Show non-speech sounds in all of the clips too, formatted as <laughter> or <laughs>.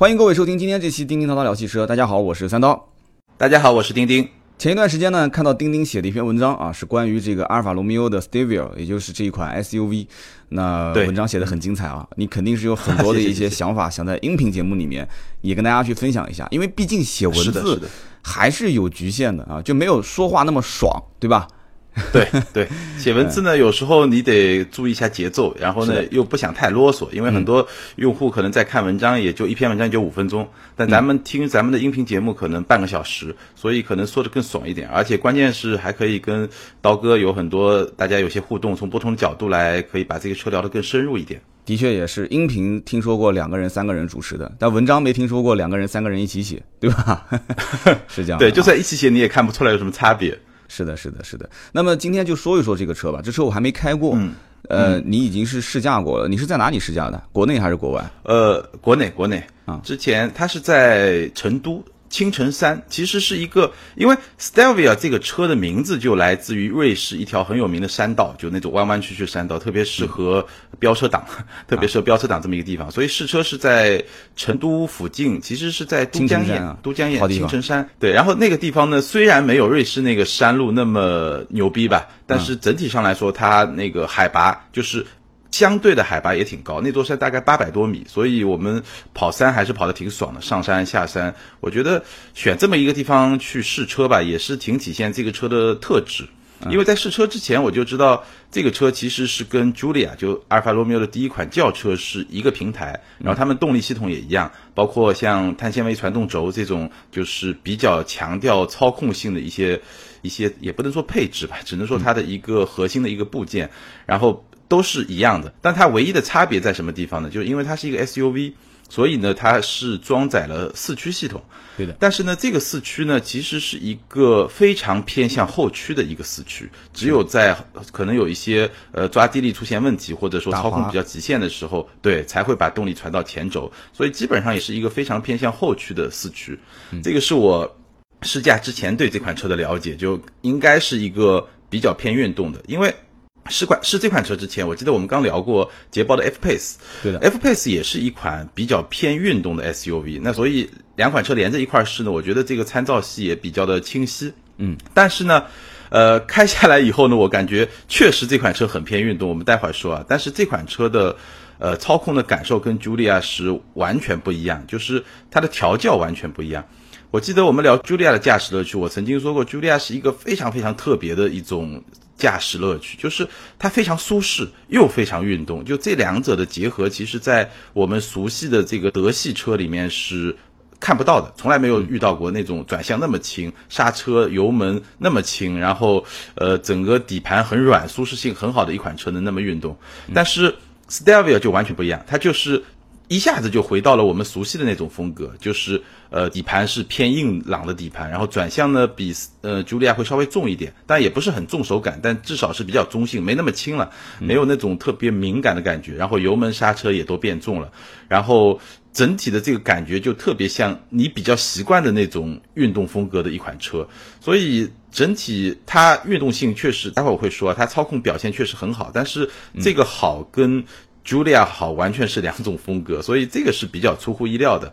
欢迎各位收听今天这期叮叮叨叨聊汽车。大家好，我是三刀。大家好，我是丁丁。前一段时间呢，看到钉钉写的一篇文章啊，是关于这个阿尔法罗密欧的 Stelvio，也就是这一款 SUV。那文章写的很精彩啊，你肯定是有很多的一些 <laughs> 想法，想在音频节目里面也跟大家去分享一下。因为毕竟写文字还是有局限的啊，就没有说话那么爽，对吧？<laughs> 对对，写文字呢，有时候你得注意一下节奏，然后呢又不想太啰嗦，因为很多用户可能在看文章，也就一篇文章就五分钟，但咱们听咱们的音频节目可能半个小时，所以可能说的更爽一点，而且关键是还可以跟刀哥有很多大家有些互动，从不同的角度来可以把这个车聊得更深入一点。的确也是，音频听说过两个人、三个人主持的，但文章没听说过两个人、三个人一起写，对吧？<laughs> 是这样。对，就算一起写，你也看不出来有什么差别。是的，是的，是的。那么今天就说一说这个车吧。这车我还没开过，呃，你已经是试驾过了。你是在哪里试驾的？国内还是国外？呃，国内，国内啊。之前他是在成都。青城山其实是一个，因为 Stelvia 这个车的名字就来自于瑞士一条很有名的山道，就那种弯弯曲曲山道，特别适合飙车党，<laughs> 特别适合飙车党这么一个地方。所以试车是在成都附近，其实是在都江堰，都江堰青城山。对，然后那个地方呢，虽然没有瑞士那个山路那么牛逼吧，但是整体上来说，它那个海拔就是。相对的海拔也挺高，那座山大概八百多米，所以我们跑山还是跑得挺爽的。上山下山，我觉得选这么一个地方去试车吧，也是挺体现这个车的特质。因为在试车之前，我就知道这个车其实是跟 Julia 就阿尔法罗密欧的第一款轿车是一个平台，然后他们动力系统也一样，包括像碳纤维传动轴这种，就是比较强调操控性的一些一些，也不能说配置吧，只能说它的一个核心的一个部件，然后。都是一样的，但它唯一的差别在什么地方呢？就是因为它是一个 SUV，所以呢，它是装载了四驱系统。对的。但是呢，这个四驱呢，其实是一个非常偏向后驱的一个四驱，只有在可能有一些呃抓地力出现问题，或者说操控比较极限的时候，对，才会把动力传到前轴。所以基本上也是一个非常偏向后驱的四驱。这个是我试驾之前对这款车的了解，就应该是一个比较偏运动的，因为。试款试这款车之前，我记得我们刚聊过捷豹的 F Pace，对的，F Pace 也是一款比较偏运动的 SUV。那所以两款车连在一块试呢，我觉得这个参照系也比较的清晰。嗯，但是呢，呃，开下来以后呢，我感觉确实这款车很偏运动。我们待会儿说啊，但是这款车的呃操控的感受跟 Julia 是完全不一样，就是它的调教完全不一样。我记得我们聊 Julia 的驾驶乐趣，我曾经说过，Julia 是一个非常非常特别的一种。驾驶乐趣就是它非常舒适又非常运动，就这两者的结合，其实，在我们熟悉的这个德系车里面是看不到的，从来没有遇到过那种转向那么轻、刹车油门那么轻，然后呃整个底盘很软、舒适性很好的一款车能那么运动。但是 Stelvia 就完全不一样，它就是。一下子就回到了我们熟悉的那种风格，就是呃底盘是偏硬朗的底盘，然后转向呢比呃茱莉亚会稍微重一点，但也不是很重手感，但至少是比较中性，没那么轻了，没有那种特别敏感的感觉，然后油门刹车也都变重了，然后整体的这个感觉就特别像你比较习惯的那种运动风格的一款车，所以整体它运动性确实，待会儿我会说它操控表现确实很好，但是这个好跟。Julia 好，完全是两种风格，所以这个是比较出乎意料的。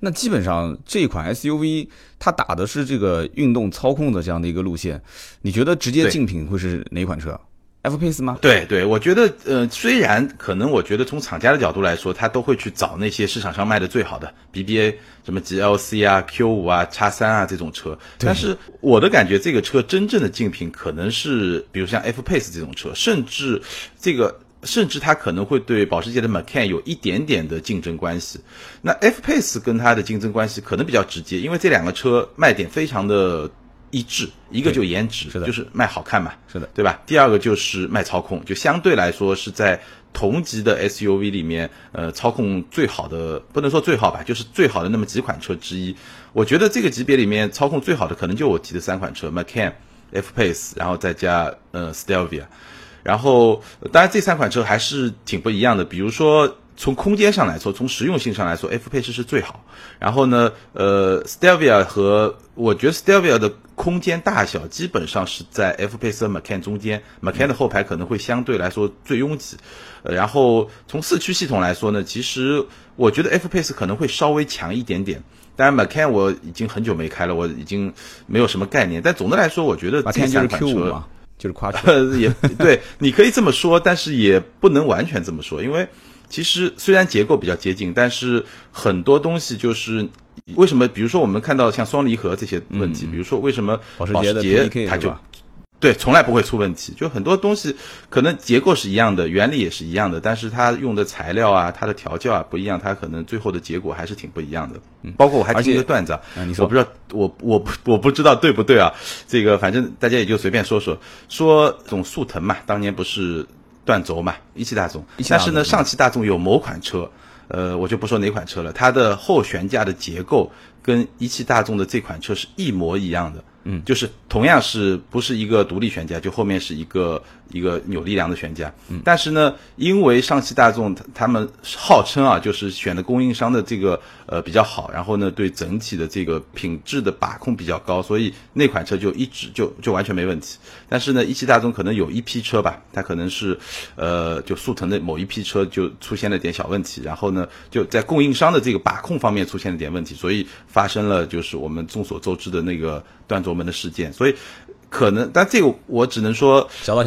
那基本上这款 SUV 它打的是这个运动操控的这样的一个路线，你觉得直接竞品会是哪款车？F Pace 吗？对对，我觉得呃，虽然可能我觉得从厂家的角度来说，他都会去找那些市场上卖的最好的 BBA 什么 GLC 啊、Q 五啊、叉三啊这种车，但是我的感觉，这个车真正的竞品可能是比如像 F Pace 这种车，甚至这个。甚至它可能会对保时捷的 Macan 有一点点的竞争关系。那 F Pace 跟它的竞争关系可能比较直接，因为这两个车卖点非常的一致，一个就颜值，就是卖好看嘛，是的，对吧？第二个就是卖操控，就相对来说是在同级的 SUV 里面，呃，操控最好的，不能说最好吧，就是最好的那么几款车之一。我觉得这个级别里面操控最好的可能就我提的三款车：Macan、F Pace，然后再加呃 Stelvia。然后，当然这三款车还是挺不一样的。比如说，从空间上来说，从实用性上来说，F Pace 是最好。然后呢，呃，Stelvia 和我觉得 Stelvia 的空间大小基本上是在 F Pace 和 Macan 中间，Macan 的后排可能会相对来说最拥挤。呃，然后从四驱系统来说呢，其实我觉得 F Pace 可能会稍微强一点点。当然，Macan 我已经很久没开了，我已经没有什么概念。但总的来说，我觉得这三款车就是夸张，<laughs> 也对，你可以这么说，但是也不能完全这么说，因为其实虽然结构比较接近，但是很多东西就是为什么？比如说我们看到像双离合这些问题，比如说为什么保时捷它就。对，从来不会出问题。就很多东西可能结构是一样的，原理也是一样的，但是它用的材料啊，它的调教啊不一样，它可能最后的结果还是挺不一样的。嗯，包括我还听一个段子，啊，我不知道我我我不知道对不对啊？这个反正大家也就随便说说。说这种速腾嘛，当年不是断轴嘛，一汽大众。但是呢，上汽大众有某款车，呃，我就不说哪款车了，它的后悬架的结构跟一汽大众的这款车是一模一样的。嗯，就是同样是不是一个独立悬架，就后面是一个一个扭力梁的悬架。嗯，但是呢，因为上汽大众他们号称啊，就是选的供应商的这个呃比较好，然后呢对整体的这个品质的把控比较高，所以那款车就一直就就完全没问题。但是呢，一汽大众可能有一批车吧，它可能是呃就速腾的某一批车就出现了点小问题，然后呢就在供应商的这个把控方面出现了点问题，所以发生了就是我们众所周知的那个断轴。门的事件，所以可能，但这个我只能说，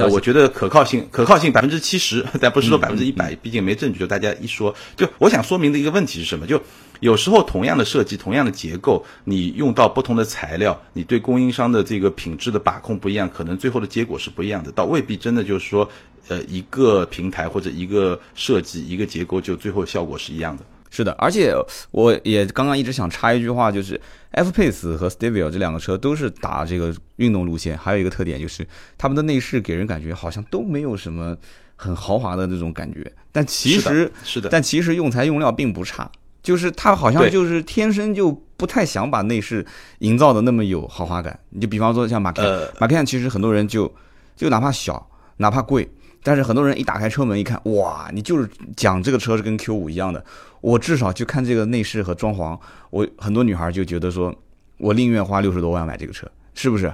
我觉得可靠性可靠性百分之七十，<laughs> 但不是说百分之一百，毕竟没证据。就大家一说，就我想说明的一个问题是什么？就有时候同样的设计、同样的结构，你用到不同的材料，你对供应商的这个品质的把控不一样，可能最后的结果是不一样的。倒未必真的就是说，呃，一个平台或者一个设计、一个结构，就最后效果是一样的。是的，而且我也刚刚一直想插一句话，就是 F Pace 和 Stevia 这两个车都是打这个运动路线，还有一个特点就是他们的内饰给人感觉好像都没有什么很豪华的那种感觉，但其实是的，但其实用材用料并不差，就是它好像就是天生就不太想把内饰营造的那么有豪华感。你就比方说像马 can，马 can 其实很多人就就哪怕小，哪怕贵。但是很多人一打开车门一看，哇，你就是讲这个车是跟 Q 五一样的，我至少就看这个内饰和装潢，我很多女孩就觉得说，我宁愿花六十多万买这个车，是不是？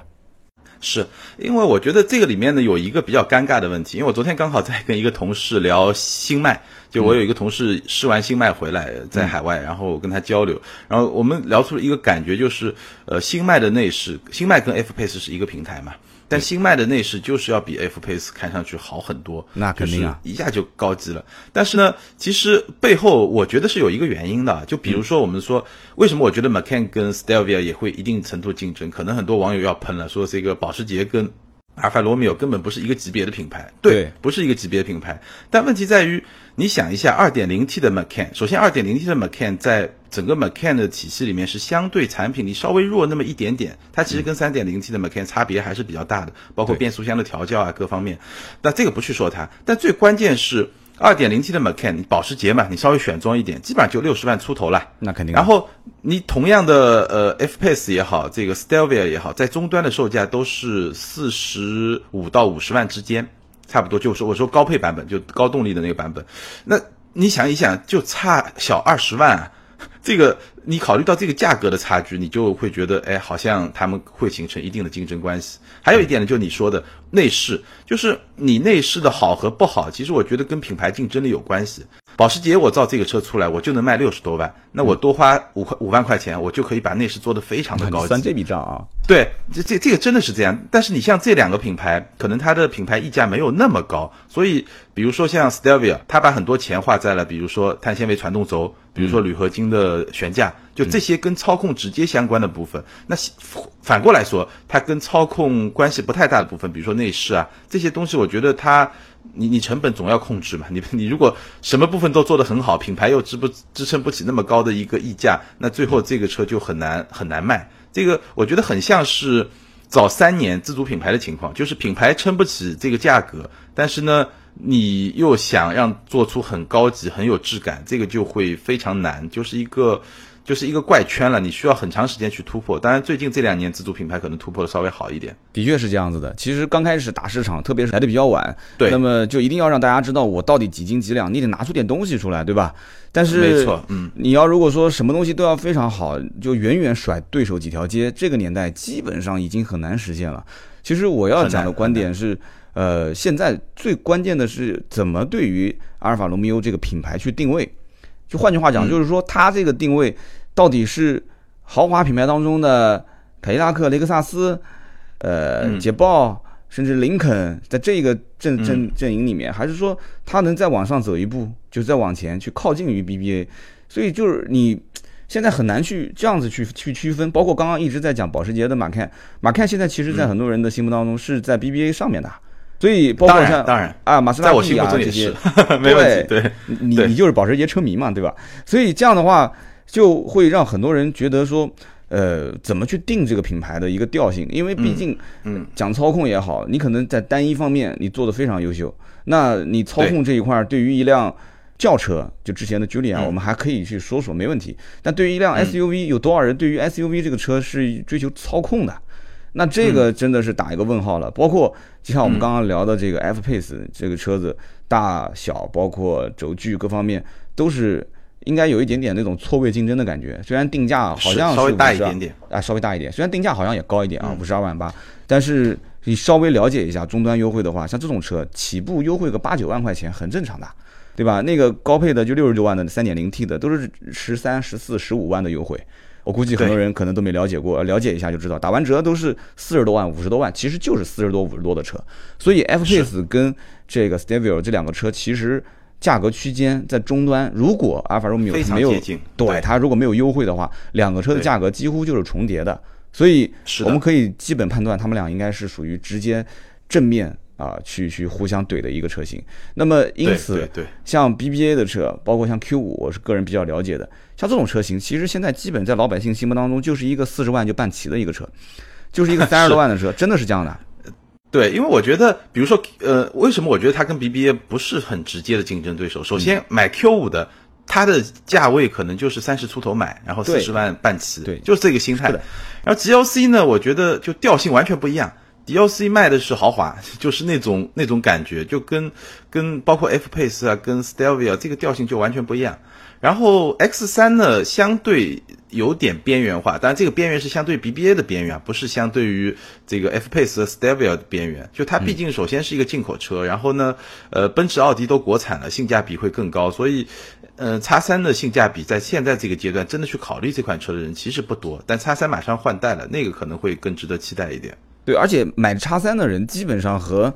是因为我觉得这个里面呢有一个比较尴尬的问题，因为我昨天刚好在跟一个同事聊新迈，就我有一个同事试完新迈回来在海外，然后我跟他交流，然后我们聊出了一个感觉，就是呃新迈的内饰，新迈跟 F Pace 是一个平台嘛。但新迈的内饰就是要比 F Pace 看上去好很多，那肯定啊，一下就高级了。但是呢，其实背后我觉得是有一个原因的，就比如说我们说，为什么我觉得 Macan 跟 Stelvia 也会一定程度竞争？可能很多网友要喷了，说这个保时捷跟阿尔法罗密欧根本不是一个级别的品牌，对，不是一个级别的品牌。但问题在于。你想一下，2.0T 的 Macan，首先 2.0T 的 Macan 在整个 Macan 的体系里面是相对产品力稍微弱那么一点点，它其实跟 3.0T 的 Macan 差别还是比较大的，包括变速箱的调教啊各方面。那这个不去说它，但最关键是 2.0T 的 Macan，保时捷嘛，你稍微选装一点，基本上就六十万出头了。那肯定。然后你同样的呃 F Pace 也好，这个 Stelvia 也好，在终端的售价都是四十五到五十万之间。差不多就是我说高配版本，就高动力的那个版本。那你想一想，就差小二十万，这个你考虑到这个价格的差距，你就会觉得，哎，好像他们会形成一定的竞争关系。还有一点呢，就你说的内饰，就是你内饰的好和不好，其实我觉得跟品牌竞争力有关系。保时捷我造这个车出来，我就能卖六十多万，那我多花五块五万块钱，我就可以把内饰做得非常的高级。算这笔账啊？对，这这这个真的是这样。但是你像这两个品牌，可能它的品牌溢价没有那么高，所以比如说像 Stelvio，它把很多钱花在了，比如说碳纤维传动轴，比如说铝合金的悬架，就这些跟操控直接相关的部分。那反过来说，它跟操控关系不太大的部分，比如说内饰啊这些东西，我觉得它。你你成本总要控制嘛，你你如果什么部分都做得很好，品牌又支不支撑不起那么高的一个溢价，那最后这个车就很难很难卖。这个我觉得很像是早三年自主品牌的情况，就是品牌撑不起这个价格，但是呢，你又想让做出很高级很有质感，这个就会非常难，就是一个。就是一个怪圈了，你需要很长时间去突破。当然，最近这两年自主品牌可能突破的稍微好一点。的确是这样子的。其实刚开始打市场，特别是来的比较晚，对，那么就一定要让大家知道我到底几斤几两，你得拿出点东西出来，对吧？但是，没错，嗯，你要如果说什么东西都要非常好，就远远甩对手几条街，这个年代基本上已经很难实现了。其实我要讲的观点是。呃，现在最关键的是怎么对于阿尔法罗密欧这个品牌去定位？就换句话讲，就是说它这个定位到底是豪华品牌当中的凯迪拉克、雷克萨斯、呃捷豹，甚至林肯，在这个阵阵阵营里面，还是说它能再往上走一步，就再往前去靠近于 BBA？所以就是你现在很难去这样子去去区分。包括刚刚一直在讲保时捷的马看，马看现在其实在很多人的心目当中是在 BBA 上面的。所以包括像当然啊，马自达蒂啊这些，<laughs> 没问题。对，你你就是保时捷车迷嘛，对吧？所以这样的话，就会让很多人觉得说，呃，怎么去定这个品牌的一个调性？因为毕竟，嗯，讲操控也好，你可能在单一方面你做的非常优秀，那你操控这一块对于一辆轿车，就之前的 Julia，我们还可以去说说，没问题。但对于一辆 SUV，有多少人对于 SUV 这个车是追求操控的？那这个真的是打一个问号了。包括就像我们刚刚聊的这个 F Pace 这个车子大小，包括轴距各方面，都是应该有一点点那种错位竞争的感觉。虽然定价好像稍微大一点点啊，稍微大一点。虽然定价好像也高一点啊，五十二万八，但是你稍微了解一下终端优惠的话，像这种车起步优惠个八九万块钱很正常的，对吧？那个高配的就六十多万的三点零 T 的都是十三、十四、十五万的优惠。我估计很多人可能都没了解过，了解一下就知道，打完折都是四十多万、五十多万，其实就是四十多、五十多的车。所以 F Pace 跟这个 Stelvio 这两个车其实价格区间在终端，如果阿尔法罗密欧没有对它如果没有优惠的话，两个车的价格几乎就是重叠的。所以我们可以基本判断，他们俩应该是属于直接正面。啊，去去互相怼的一个车型。那么因此，像 BBA 的车，包括像 Q 五，我是个人比较了解的。像这种车型，其实现在基本在老百姓心目当中就是一个四十万就办齐的一个车，就是一个三十多万的车，真的是这样的。对，因为我觉得，比如说，呃，为什么我觉得它跟 BBA 不是很直接的竞争对手？首先，买 Q 五的，它的价位可能就是三十出头买，然后四十万办齐，对，就是这个心态。然后 GLC 呢，我觉得就调性完全不一样。DLC 卖的是豪华，<laughs> 就是那种那种感觉，就跟跟包括 F Pace 啊，跟 Stelvio 这个调性就完全不一样。然后 X 三呢，相对有点边缘化，当然这个边缘是相对 BBA 的边缘，不是相对于这个 F Pace 和 Stelvio 的边缘。就它毕竟首先是一个进口车，然后呢，呃，奔驰、奥迪都国产了，性价比会更高，所以，呃，叉三的性价比在现在这个阶段真的去考虑这款车的人其实不多，但叉三马上换代了，那个可能会更值得期待一点。对，而且买叉三的人基本上和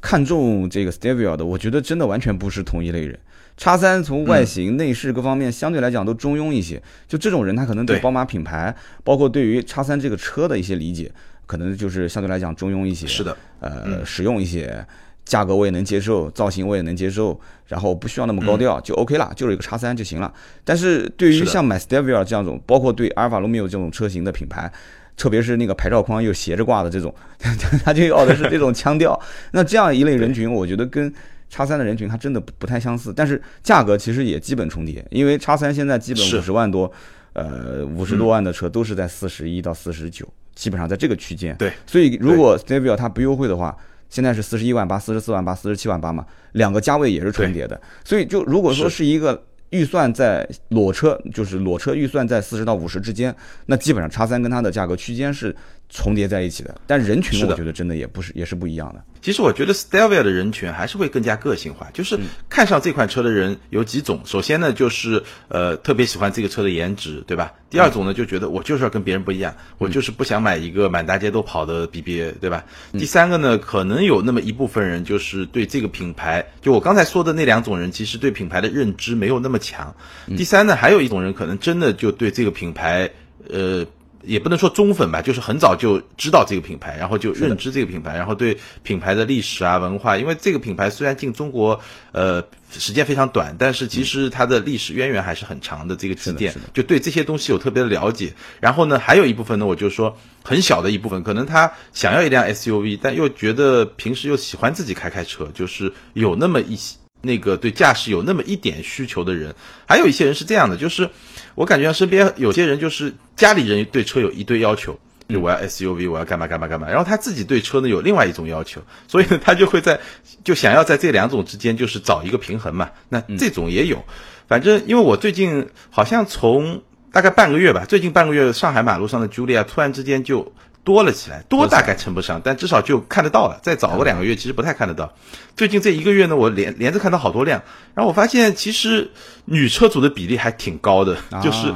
看中这个 Stevia 的，我觉得真的完全不是同一类人。叉三从外形、内饰各方面相对来讲都中庸一些，就这种人他可能对宝马品牌，包括对于叉三这个车的一些理解，可能就是相对来讲中庸一些。是的，呃，实用一些，价格我也能接受，造型我也能接受，然后不需要那么高调就 OK 了，就是一个叉三就行了。但是对于像买 Stevia 这样种，包括对阿尔法罗密欧这种车型的品牌。特别是那个牌照框又斜着挂的这种，<laughs> 他就要的是这种腔调。<laughs> 那这样一类人群，我觉得跟叉三的人群还真的不太相似，但是价格其实也基本重叠。因为叉三现在基本五十万多，呃，五十多万的车都是在四十一到四十九，基本上在这个区间。对，所以如果 s t e v i o 它不优惠的话，现在是四十一万八、四十四万八、四十七万八嘛，两个价位也是重叠的。所以就如果说是一个。预算在裸车，就是裸车预算在四十到五十之间，那基本上叉三跟它的价格区间是。重叠在一起的，但人群我觉得真的也不是也是不一样的。其实我觉得 Stelvia 的人群还是会更加个性化，就是看上这款车的人有几种。首先呢，就是呃特别喜欢这个车的颜值，对吧？第二种呢，就觉得我就是要跟别人不一样，我就是不想买一个满大街都跑的 BBA，对吧？第三个呢，可能有那么一部分人就是对这个品牌，就我刚才说的那两种人，其实对品牌的认知没有那么强。第三呢，还有一种人可能真的就对这个品牌，呃。也不能说忠粉吧，就是很早就知道这个品牌，然后就认知这个品牌，然后对品牌的历史啊文化，因为这个品牌虽然进中国呃时间非常短，但是其实它的历史渊源还是很长的。这个积淀就对这些东西有特别的了解。然后呢，还有一部分呢，我就说很小的一部分，可能他想要一辆 SUV，但又觉得平时又喜欢自己开开车，就是有那么一那个对驾驶有那么一点需求的人，还有一些人是这样的，就是我感觉身边有些人就是家里人对车有一堆要求，就我要 SUV，我要干嘛干嘛干嘛，然后他自己对车呢有另外一种要求，所以呢他就会在就想要在这两种之间就是找一个平衡嘛。那这种也有，反正因为我最近好像从大概半个月吧，最近半个月上海马路上的 Julia 突然之间就。多了起来，多大概称不上，但至少就看得到了。再早个两个月，其实不太看得到。最近这一个月呢，我连连着看到好多辆，然后我发现其实女车主的比例还挺高的，就是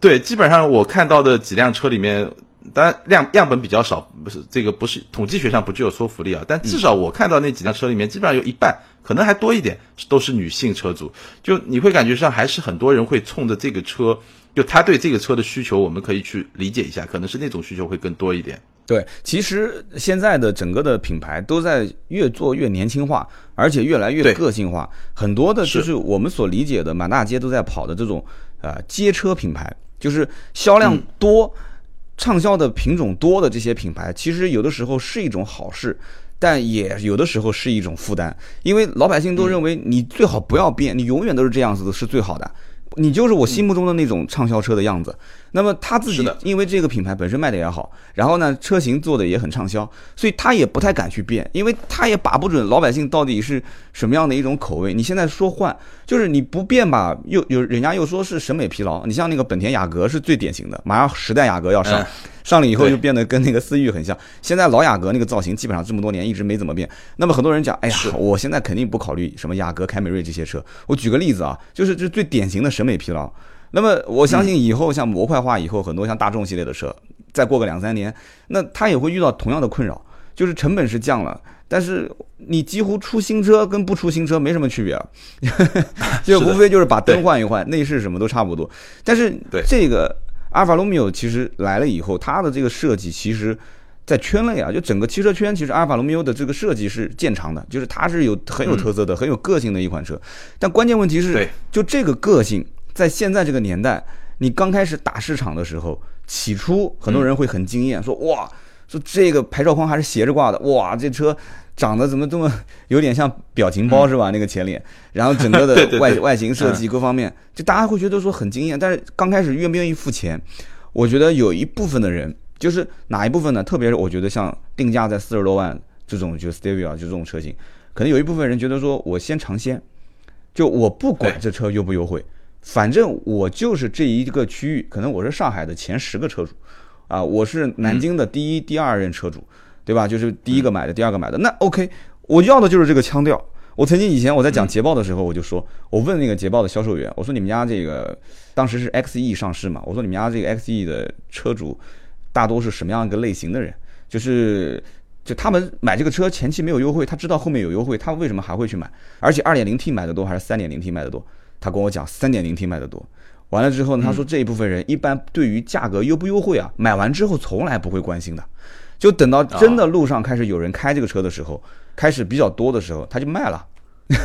对，基本上我看到的几辆车里面，当然量样本比较少，不是这个不是统计学上不具有说服力啊。但至少我看到那几辆车里面，基本上有一半，可能还多一点，都是女性车主。就你会感觉上还是很多人会冲着这个车。就他对这个车的需求，我们可以去理解一下，可能是那种需求会更多一点。对，其实现在的整个的品牌都在越做越年轻化，而且越来越个性化。很多的就是我们所理解的满大街都在跑的这种呃街车品牌，就是销量多、畅销的品种多的这些品牌，其实有的时候是一种好事，但也有的时候是一种负担，因为老百姓都认为你最好不要变，你永远都是这样子的是最好的。你就是我心目中的那种畅销车的样子。那么他自己因为这个品牌本身卖的也好，然后呢车型做的也很畅销，所以他也不太敢去变，因为他也把不准老百姓到底是什么样的一种口味。你现在说换，就是你不变吧，又有人家又说是审美疲劳。你像那个本田雅阁是最典型的，马上十代雅阁要上。上了以后就变得跟那个思域很像。现在老雅阁那个造型基本上这么多年一直没怎么变。那么很多人讲，哎呀，我现在肯定不考虑什么雅阁、凯美瑞这些车。我举个例子啊，就是这最典型的审美疲劳。那么我相信以后像模块化以后，很多像大众系列的车，再过个两三年，那它也会遇到同样的困扰，就是成本是降了，但是你几乎出新车跟不出新车没什么区别，<laughs> 就无非就是把灯换一换，内饰什么都差不多。但是这个。阿尔法罗密欧其实来了以后，它的这个设计其实，在圈内啊，就整个汽车圈，其实阿尔法罗密欧的这个设计是见长的，就是它是有很有特色的、很有个性的一款车。但关键问题是，就这个个性，在现在这个年代，你刚开始打市场的时候，起初很多人会很惊艳，说哇，说这个牌照框还是斜着挂的，哇，这车。长得怎么这么有点像表情包是吧？那个前脸，然后整个的 <laughs> 外外形设计各方面，就大家会觉得说很惊艳。但是刚开始愿不愿意付钱？我觉得有一部分的人，就是哪一部分呢？特别是我觉得像定价在四十多万这种，就 Stevia 就这种车型，可能有一部分人觉得说我先尝鲜，就我不管这车优不优惠，反正我就是这一个区域，可能我是上海的前十个车主，啊，我是南京的第一、第二任车主。对吧？就是第一个买的，第二个买的，那 OK，我要的就是这个腔调。我曾经以前我在讲捷豹的时候，我就说，我问那个捷豹的销售员，我说你们家这个当时是 XE 上市嘛？我说你们家这个 XE 的车主大多是什么样一个类型的人？就是就他们买这个车前期没有优惠，他知道后面有优惠，他为什么还会去买？而且 2.0T 买的多还是 3.0T 买的多？他跟我讲三点零 T 卖的多。完了之后呢，他说这一部分人一般对于价格优不优惠啊，买完之后从来不会关心的。就等到真的路上开始有人开这个车的时候，开始比较多的时候，他就卖了。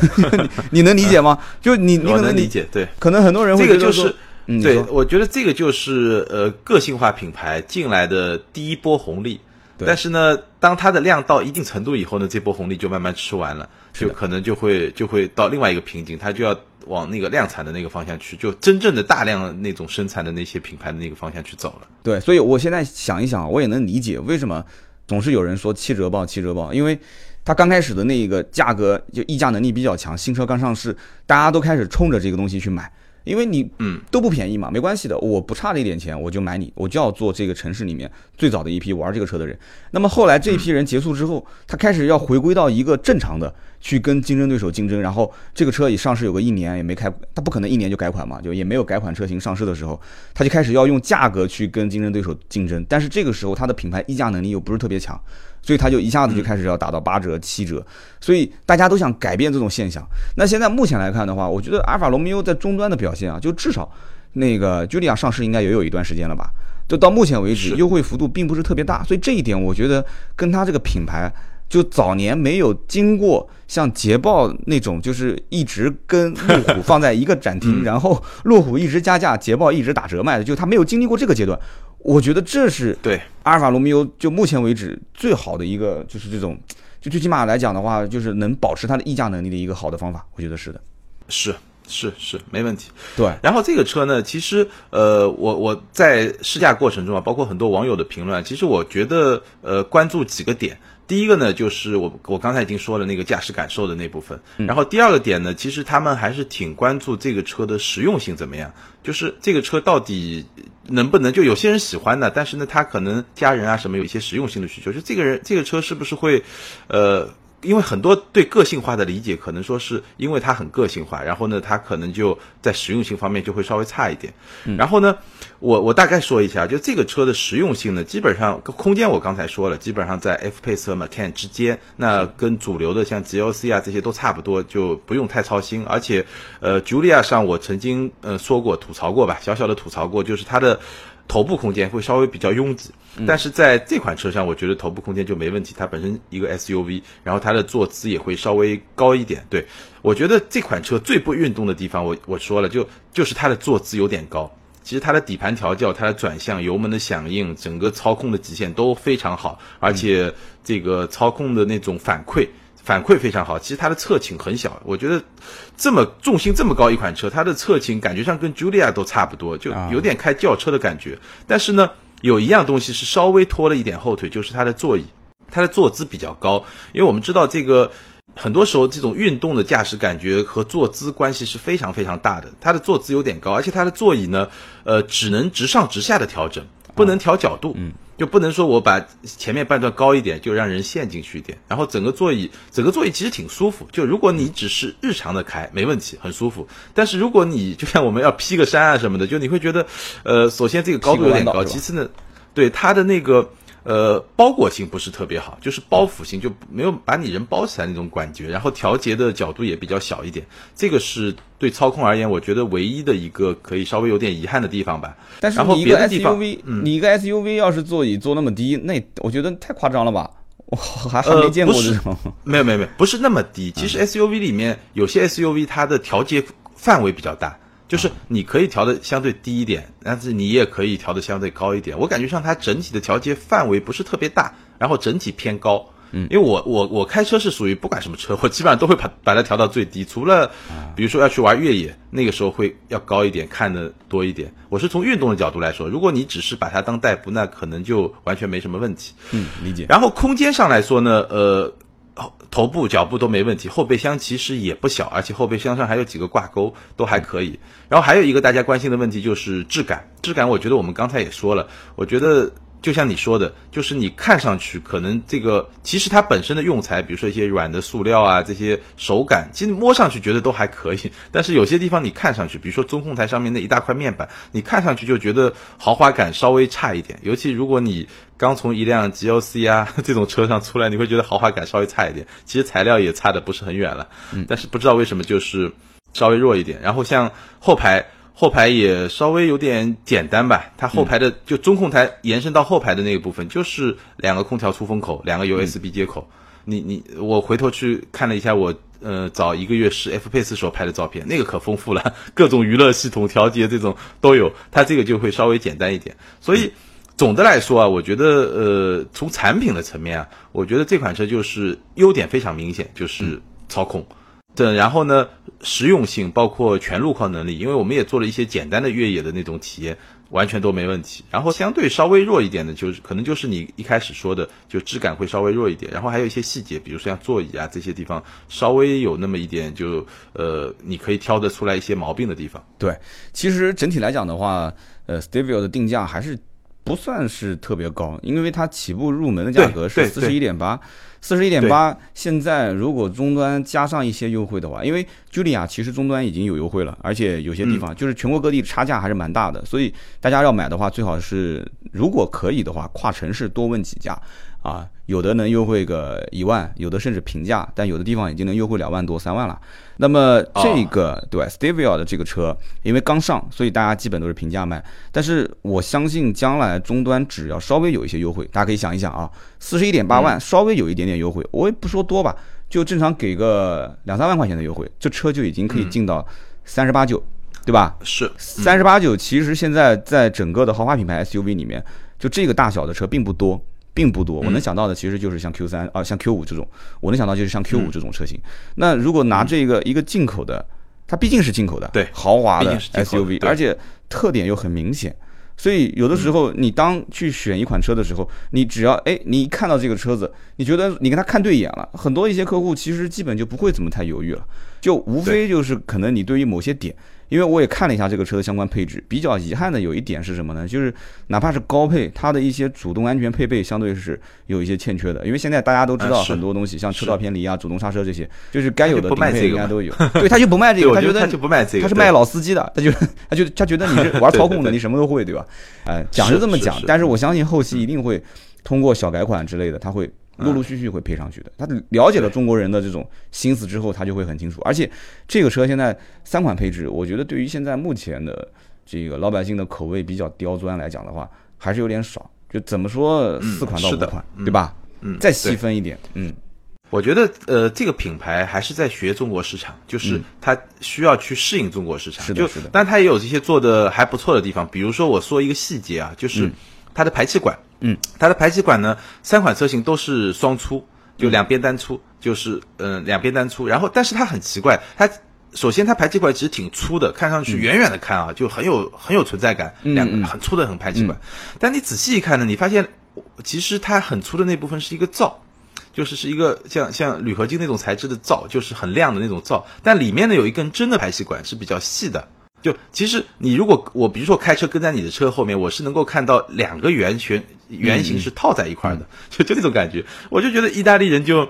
<laughs> 你能理解吗？就你你可能理解？对，可能很多人会这个就是，对，我觉得这个就是呃个性化品牌进来的第一波红利。但是呢，当它的量到一定程度以后呢，这波红利就慢慢吃完了，就可能就会就会到另外一个瓶颈，它就要。往那个量产的那个方向去，就真正的大量那种生产的那些品牌的那个方向去走了。对，所以我现在想一想，我也能理解为什么总是有人说七折报七折报，因为它刚开始的那个价格就溢价能力比较强，新车刚上市，大家都开始冲着这个东西去买。因为你嗯都不便宜嘛，没关系的，我不差那点钱，我就买你，我就要做这个城市里面最早的一批玩这个车的人。那么后来这一批人结束之后，他开始要回归到一个正常的去跟竞争对手竞争，然后这个车已上市有个一年也没开，他不可能一年就改款嘛，就也没有改款车型上市的时候，他就开始要用价格去跟竞争对手竞争，但是这个时候他的品牌溢价能力又不是特别强。所以他就一下子就开始要打到八折、七折，所以大家都想改变这种现象。那现在目前来看的话，我觉得阿尔法罗密欧在终端的表现啊，就至少那个 Julia 上市应该也有一段时间了吧？就到目前为止，优惠幅度并不是特别大。所以这一点，我觉得跟它这个品牌就早年没有经过像捷豹那种，就是一直跟路虎放在一个展厅，然后路虎一直加价，捷豹一直打折卖的，就它没有经历过这个阶段。我觉得这是对阿尔法罗密欧就目前为止最好的一个，就是这种就最起码来讲的话，就是能保持它的溢价能力的一个好的方法，我觉得是的。是是是，没问题。对，然后这个车呢，其实呃，我我在试驾过程中啊，包括很多网友的评论，其实我觉得呃，关注几个点。第一个呢，就是我我刚才已经说了那个驾驶感受的那部分。然后第二个点呢，其实他们还是挺关注这个车的实用性怎么样，就是这个车到底能不能就有些人喜欢的，但是呢，他可能家人啊什么有一些实用性的需求，就这个人这个车是不是会，呃。因为很多对个性化的理解，可能说是因为它很个性化，然后呢，它可能就在实用性方面就会稍微差一点。然后呢，我我大概说一下，就这个车的实用性呢，基本上空间我刚才说了，基本上在 F Pace 和 Macan 之间，那跟主流的像 GLC 啊这些都差不多，就不用太操心。而且，呃，Julia 上我曾经呃说过吐槽过吧，小小的吐槽过，就是它的。头部空间会稍微比较拥挤，但是在这款车上，我觉得头部空间就没问题。它本身一个 SUV，然后它的坐姿也会稍微高一点。对我觉得这款车最不运动的地方，我我说了，就就是它的坐姿有点高。其实它的底盘调教、它的转向、油门的响应、整个操控的极限都非常好，而且这个操控的那种反馈。反馈非常好，其实它的侧倾很小，我觉得这么重心这么高一款车，它的侧倾感觉上跟 Julia 都差不多，就有点开轿车的感觉。但是呢，有一样东西是稍微拖了一点后腿，就是它的座椅，它的坐姿比较高。因为我们知道这个很多时候这种运动的驾驶感觉和坐姿关系是非常非常大的。它的坐姿有点高，而且它的座椅呢，呃，只能直上直下的调整，不能调角度。嗯。就不能说我把前面半段高一点，就让人陷进去一点。然后整个座椅，整个座椅其实挺舒服。就如果你只是日常的开，没问题，很舒服。但是如果你就像我们要劈个山啊什么的，就你会觉得，呃，首先这个高度有点高，其次呢，对它的那个。呃，包裹性不是特别好，就是包覆性就没有把你人包起来那种感觉，然后调节的角度也比较小一点，这个是对操控而言，我觉得唯一的一个可以稍微有点遗憾的地方吧。但是你一个 SUV，你一个 SUV 要是座椅坐那么低，那我觉得太夸张了吧？我还还没见过这种。没有没有没有，不是那么低。其实 SUV 里面有些 SUV 它的调节范围比较大。就是你可以调的相对低一点，但是你也可以调的相对高一点。我感觉上它整体的调节范围不是特别大，然后整体偏高。嗯，因为我我我开车是属于不管什么车，<laughs> 我基本上都会把把它调到最低，除了比如说要去玩越野，那个时候会要高一点，看的多一点。我是从运动的角度来说，如果你只是把它当代步，那可能就完全没什么问题。嗯，理解。然后空间上来说呢，呃。头部、脚部都没问题，后备箱其实也不小，而且后备箱上还有几个挂钩，都还可以。然后还有一个大家关心的问题就是质感，质感我觉得我们刚才也说了，我觉得。就像你说的，就是你看上去可能这个，其实它本身的用材，比如说一些软的塑料啊，这些手感，其实摸上去觉得都还可以。但是有些地方你看上去，比如说中控台上面那一大块面板，你看上去就觉得豪华感稍微差一点。尤其如果你刚从一辆 GLC 啊 <laughs> 这种车上出来，你会觉得豪华感稍微差一点。其实材料也差的不是很远了，但是不知道为什么就是稍微弱一点。然后像后排。后排也稍微有点简单吧，它后排的就中控台延伸到后排的那个部分，就是两个空调出风口，两个 USB 接口。你你我回头去看了一下，我呃早一个月试 F Pace 时候拍的照片，那个可丰富了，<laughs> 各种娱乐系统调节这种都有。它这个就会稍微简单一点。所以总的来说啊，我觉得呃从产品的层面啊，我觉得这款车就是优点非常明显，就是操控。对，然后呢，实用性包括全路况能力，因为我们也做了一些简单的越野的那种体验，完全都没问题。然后相对稍微弱一点的，就是可能就是你一开始说的，就质感会稍微弱一点。然后还有一些细节，比如说像座椅啊这些地方，稍微有那么一点，就呃，你可以挑得出来一些毛病的地方。对，其实整体来讲的话，呃 s t e v i o 的定价还是不算是特别高，因为它起步入门的价格是四十一点八。四十一点八，现在如果终端加上一些优惠的话，因为 Julia 其实终端已经有优惠了，而且有些地方就是全国各地差价还是蛮大的，所以大家要买的话，最好是如果可以的话，跨城市多问几家。啊，有的能优惠个一万，有的甚至平价，但有的地方已经能优惠两万多、三万了。那么这个对 Stevia 的这个车，因为刚上，所以大家基本都是平价卖。但是我相信将来终端只要稍微有一些优惠，大家可以想一想啊，四十一点八万，稍微有一点点优惠，我也不说多吧，就正常给个两三万块钱的优惠，这车就已经可以进到三十八九，对吧？是三十八九，其实现在在整个的豪华品牌 SUV 里面，就这个大小的车并不多。并不多。我能想到的其实就是像 Q 三啊，像 Q 五这种，我能想到就是像 Q 五这种车型。那如果拿这个一个进口的，它毕竟是进口的，对，豪华的 SUV，而且特点又很明显。所以有的时候，你当去选一款车的时候，你只要哎，你一看到这个车子，你觉得你跟他看对眼了，很多一些客户其实基本就不会怎么太犹豫了，就无非就是可能你对于某些点。因为我也看了一下这个车的相关配置，比较遗憾的有一点是什么呢？就是哪怕是高配，它的一些主动安全配备相对是有一些欠缺的。因为现在大家都知道很多东西，像车道偏离啊、主动刹车这些，就是该有的顶配应该都有。对，他就不卖这个，<laughs> 他觉得他就不卖这个，他是卖老司机的，他就他就他觉得你是 <laughs> 玩操控的，你什么都会，对吧？哎，讲是这么讲，但是我相信后期一定会通过小改款之类的，他会。陆陆续续会配上去的。他了解了中国人的这种心思之后，他就会很清楚。而且这个车现在三款配置，我觉得对于现在目前的这个老百姓的口味比较刁钻来讲的话，还是有点少。就怎么说四款到五款，对吧？嗯，再细分一点，嗯，我觉得呃，这个品牌还是在学中国市场，就是它需要去适应中国市场。是的，是的。但它也有这些做的还不错的地方，比如说我说一个细节啊，就是它的排气管。嗯，它的排气管呢，三款车型都是双出，就两边单出，就是嗯两边单出。然后，但是它很奇怪，它首先它排气管其实挺粗的，看上去远远的看啊就很有很有存在感，两个很粗的很排气管。但你仔细一看呢，你发现其实它很粗的那部分是一个罩，就是是一个像像铝合金那种材质的罩，就是很亮的那种罩。但里面呢有一根真的排气管是比较细的。就其实你如果我比如说开车跟在你的车后面，我是能够看到两个圆圈圆形是套在一块的，就就那种感觉。我就觉得意大利人就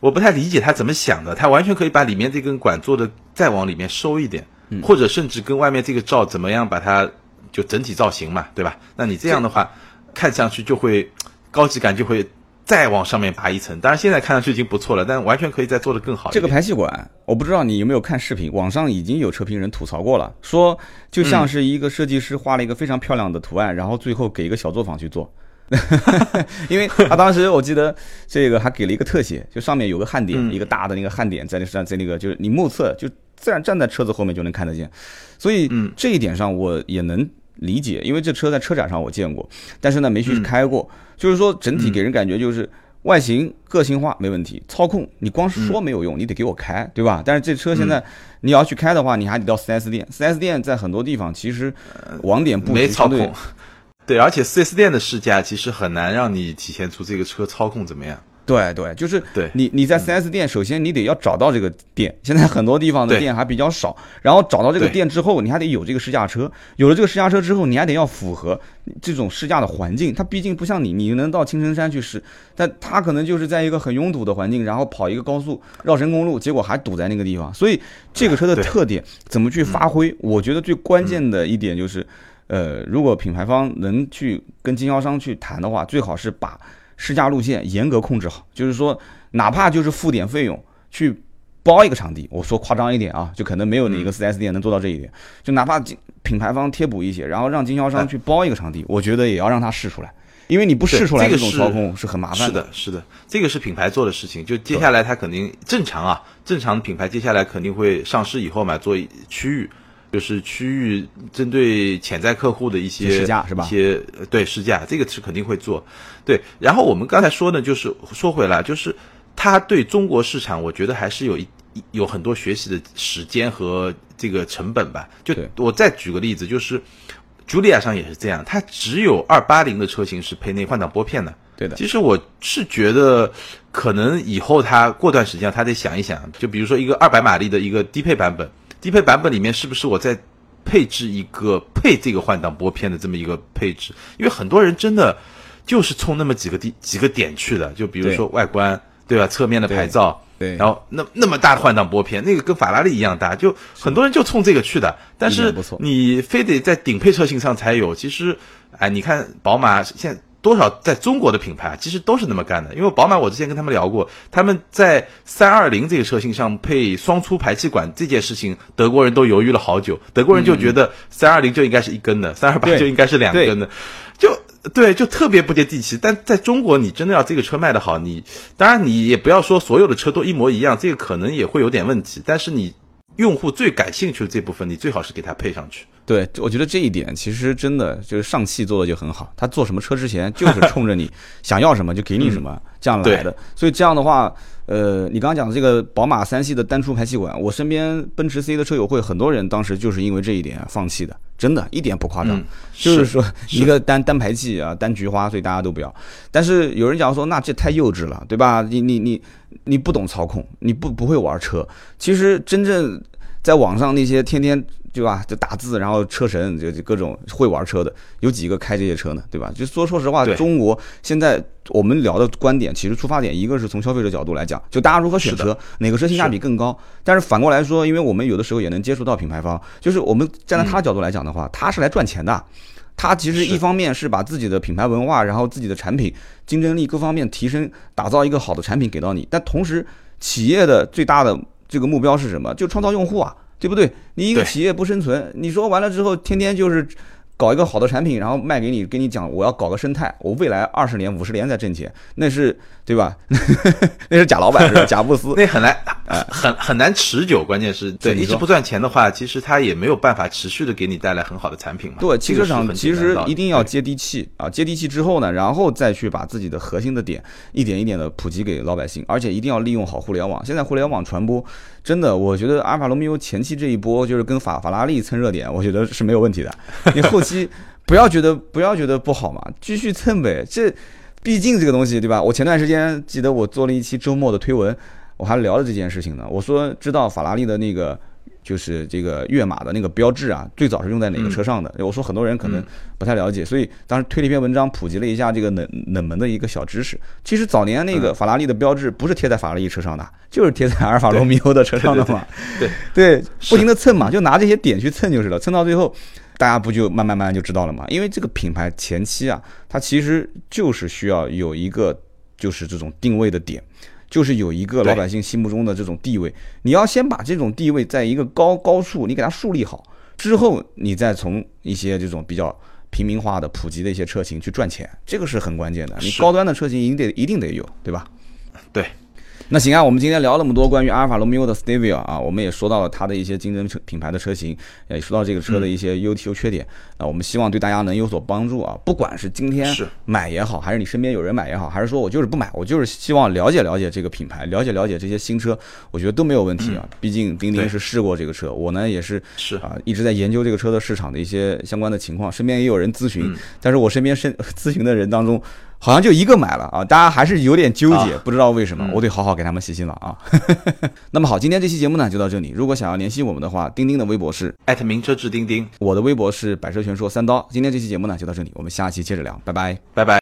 我不太理解他怎么想的，他完全可以把里面这根管做的再往里面收一点，或者甚至跟外面这个罩怎么样把它就整体造型嘛，对吧？那你这样的话看上去就会高级感就会。再往上面爬一层，当然现在看上去已经不错了，但完全可以再做得更好。这个排气管，我不知道你有没有看视频，网上已经有车评人吐槽过了，说就像是一个设计师画了一个非常漂亮的图案，然后最后给一个小作坊去做。<laughs> 因为他当时我记得这个还给了一个特写，就上面有个焊点，一个大的那个焊点在那上，在那个就是你目测就自然站在车子后面就能看得见，所以这一点上我也能理解，因为这车在车展上我见过，但是呢没去开过。就是说，整体给人感觉就是外形个性化没问题，操控你光说没有用，你得给我开，对吧？但是这车现在你要去开的话，你还得到 4S 店，4S 店在很多地方其实网点布局操控，对，而且 4S 店的试驾其实很难让你体现出这个车操控怎么样。对对，就是对你你在 4S 店，首先你得要找到这个店，现在很多地方的店还比较少。然后找到这个店之后，你还得有这个试驾车，有了这个试驾车之后，你还得要符合这种试驾的环境。它毕竟不像你，你能到青城山去试，但它可能就是在一个很拥堵的环境，然后跑一个高速绕城公路，结果还堵在那个地方。所以这个车的特点怎么去发挥？我觉得最关键的一点就是，呃，如果品牌方能去跟经销商去谈的话，最好是把。试驾路线严格控制好，就是说，哪怕就是付点费用去包一个场地，我说夸张一点啊，就可能没有哪个 4S 店能做到这一点，就哪怕品牌方贴补一些，然后让经销商去包一个场地，我觉得也要让他试出来，因为你不试出来，这种操控是很麻烦的。是的，是的，这个是品牌做的事情。就接下来他肯定正常啊，正常品牌接下来肯定会上市以后嘛，做区域。就是区域针对潜在客户的一些试驾是吧？一些对试驾，这个是肯定会做。对，然后我们刚才说呢，就是说回来，就是他对中国市场，我觉得还是有一有很多学习的时间和这个成本吧。就我再举个例子，就是茱莉亚上也是这样，它只有二八零的车型是配内换挡拨片的。对的。其实我是觉得，可能以后它过段时间，它得想一想，就比如说一个二百马力的一个低配版本。低配版本里面是不是我在配置一个配这个换挡拨片的这么一个配置？因为很多人真的就是冲那么几个地几个点去的，就比如说外观，对吧？侧面的牌照，对，然后那那么大的换挡拨片，那个跟法拉利一样大，就很多人就冲这个去的。但是你非得在顶配车型上才有，其实，哎，你看宝马现。多少在中国的品牌啊其实都是那么干的，因为宝马我之前跟他们聊过，他们在三二零这个车型上配双出排气管这件事情，德国人都犹豫了好久，德国人就觉得三二零就应该是一根的，三二八就应该是两根的，就对，就特别不接地气。但在中国，你真的要这个车卖得好，你当然你也不要说所有的车都一模一样，这个可能也会有点问题。但是你用户最感兴趣的这部分，你最好是给它配上去。对，我觉得这一点其实真的就是上汽做的就很好，他做什么车之前就是冲着你 <laughs> 想要什么就给你什么这样来的，所以这样的话。呃，你刚刚讲的这个宝马三系的单出排气管，我身边奔驰 C 的车友会很多人当时就是因为这一点放弃的，真的一点不夸张，就是说一个单单排气啊，单菊花，所以大家都不要。但是有人讲说，那这太幼稚了，对吧？你你你你不懂操控，你不不会玩车。其实真正在网上那些天天。对吧？就打字，然后车神就就各种会玩车的，有几个开这些车呢？对吧？就说说实话，中国现在我们聊的观点，其实出发点一个是从消费者角度来讲，就大家如何选车，哪个车性价比更高。但是反过来说，因为我们有的时候也能接触到品牌方，就是我们站在他角度来讲的话，他是来赚钱的。他其实一方面是把自己的品牌文化，然后自己的产品竞争力各方面提升，打造一个好的产品给到你。但同时，企业的最大的这个目标是什么？就创造用户啊。对不对？你一个企业不生存，你说完了之后，天天就是搞一个好的产品，然后卖给你，跟你讲我要搞个生态，我未来二十年、五十年再挣钱，那是。对吧？<laughs> 那是假老板，是吧？<laughs> 贾布斯，那很难，很很难持久。关键是，对，一直不赚钱的话，其实它也没有办法持续的给你带来很好的产品嘛。对，汽车厂其实一定要接地气啊，接地气之后呢，然后再去把自己的核心的点一点一点的普及给老百姓，而且一定要利用好互联网。现在互联网传播真的，我觉得阿尔法罗密欧前期这一波就是跟法法拉利蹭热点，我觉得是没有问题的。你后期不要觉得不要觉得不好嘛，继续蹭呗，这。毕竟这个东西，对吧？我前段时间记得我做了一期周末的推文，我还聊了这件事情呢。我说知道法拉利的那个就是这个跃马的那个标志啊，最早是用在哪个车上的？我说很多人可能不太了解，所以当时推了一篇文章，普及了一下这个冷冷门的一个小知识。其实早年那个法拉利的标志不是贴在法拉利车上的，就是贴在阿尔法罗密欧的车上的嘛。对对，不停的蹭嘛，就拿这些点去蹭就是了，蹭到最后。大家不就慢慢慢慢就知道了嘛？因为这个品牌前期啊，它其实就是需要有一个就是这种定位的点，就是有一个老百姓心目中的这种地位。你要先把这种地位在一个高高处，你给它树立好，之后你再从一些这种比较平民化的普及的一些车型去赚钱，这个是很关键的。你高端的车型一定得一定得有，对吧？对。那行啊，我们今天聊那么多关于阿尔法罗密欧的 Stevia 啊，我们也说到了它的一些竞争车品牌的车型，也说到这个车的一些优优缺点。那，我们希望对大家能有所帮助啊。不管是今天买也好，还是你身边有人买也好，还是说我就是不买，我就是希望了解了解这个品牌，了解了解这些新车，我觉得都没有问题啊。毕竟丁丁是试过这个车，我呢也是是啊，一直在研究这个车的市场的一些相关的情况，身边也有人咨询，但是我身边身 <laughs> 咨询的人当中。好像就一个买了啊，大家还是有点纠结，不知道为什么，我得好好给他们细心了啊。<laughs> 那么好，今天这期节目呢就到这里。如果想要联系我们的话，钉钉的微博是艾特名车志钉钉，我的微博是百车全说三刀。今天这期节目呢就到这里，我们下期接着聊，拜拜，拜拜。